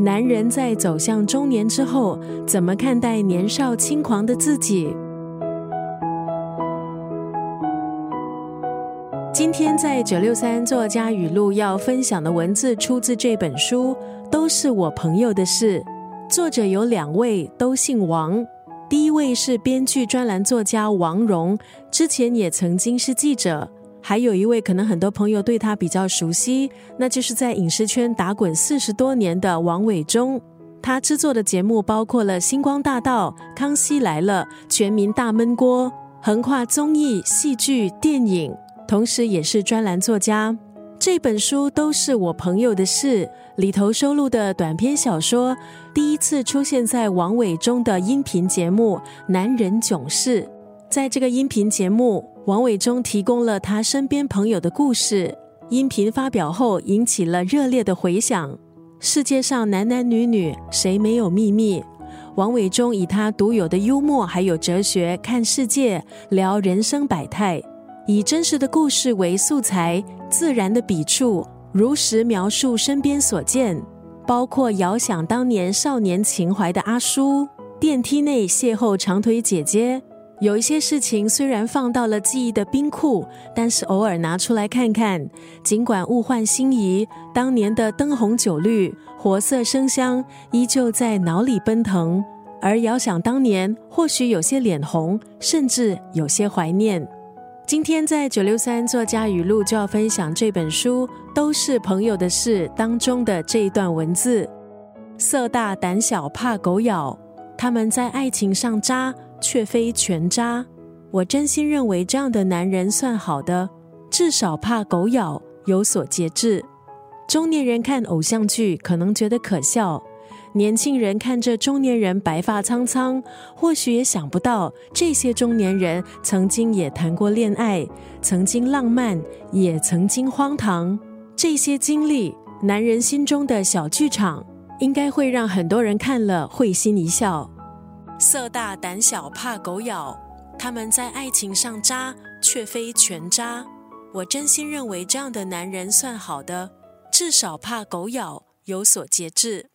男人在走向中年之后，怎么看待年少轻狂的自己？今天在九六三作家语录要分享的文字，出自这本书，都是我朋友的事。作者有两位，都姓王。第一位是编剧专栏作家王蓉，之前也曾经是记者。还有一位，可能很多朋友对他比较熟悉，那就是在影视圈打滚四十多年的王伟忠。他制作的节目包括了《星光大道》《康熙来了》《全民大闷锅》，横跨综艺、戏剧、电影，同时也是专栏作家。这本书都是我朋友的事，里头收录的短篇小说，第一次出现在王伟忠的音频节目《男人囧事》。在这个音频节目，王伟忠提供了他身边朋友的故事。音频发表后，引起了热烈的回响。世界上男男女女谁没有秘密？王伟忠以他独有的幽默还有哲学看世界，聊人生百态，以真实的故事为素材，自然的笔触，如实描述身边所见，包括遥想当年少年情怀的阿叔，电梯内邂逅长腿姐姐。有一些事情虽然放到了记忆的冰库，但是偶尔拿出来看看，尽管物换星移，当年的灯红酒绿、活色生香依旧在脑里奔腾。而遥想当年，或许有些脸红，甚至有些怀念。今天在九六三作家语录就要分享这本书，都是朋友的事当中的这一段文字：色大胆小怕狗咬，他们在爱情上渣。却非全渣。我真心认为这样的男人算好的，至少怕狗咬，有所节制。中年人看偶像剧可能觉得可笑，年轻人看着中年人白发苍苍，或许也想不到这些中年人曾经也谈过恋爱，曾经浪漫，也曾经荒唐。这些经历，男人心中的小剧场，应该会让很多人看了会心一笑。色大胆小怕狗咬，他们在爱情上渣，却非全渣。我真心认为这样的男人算好的，至少怕狗咬，有所节制。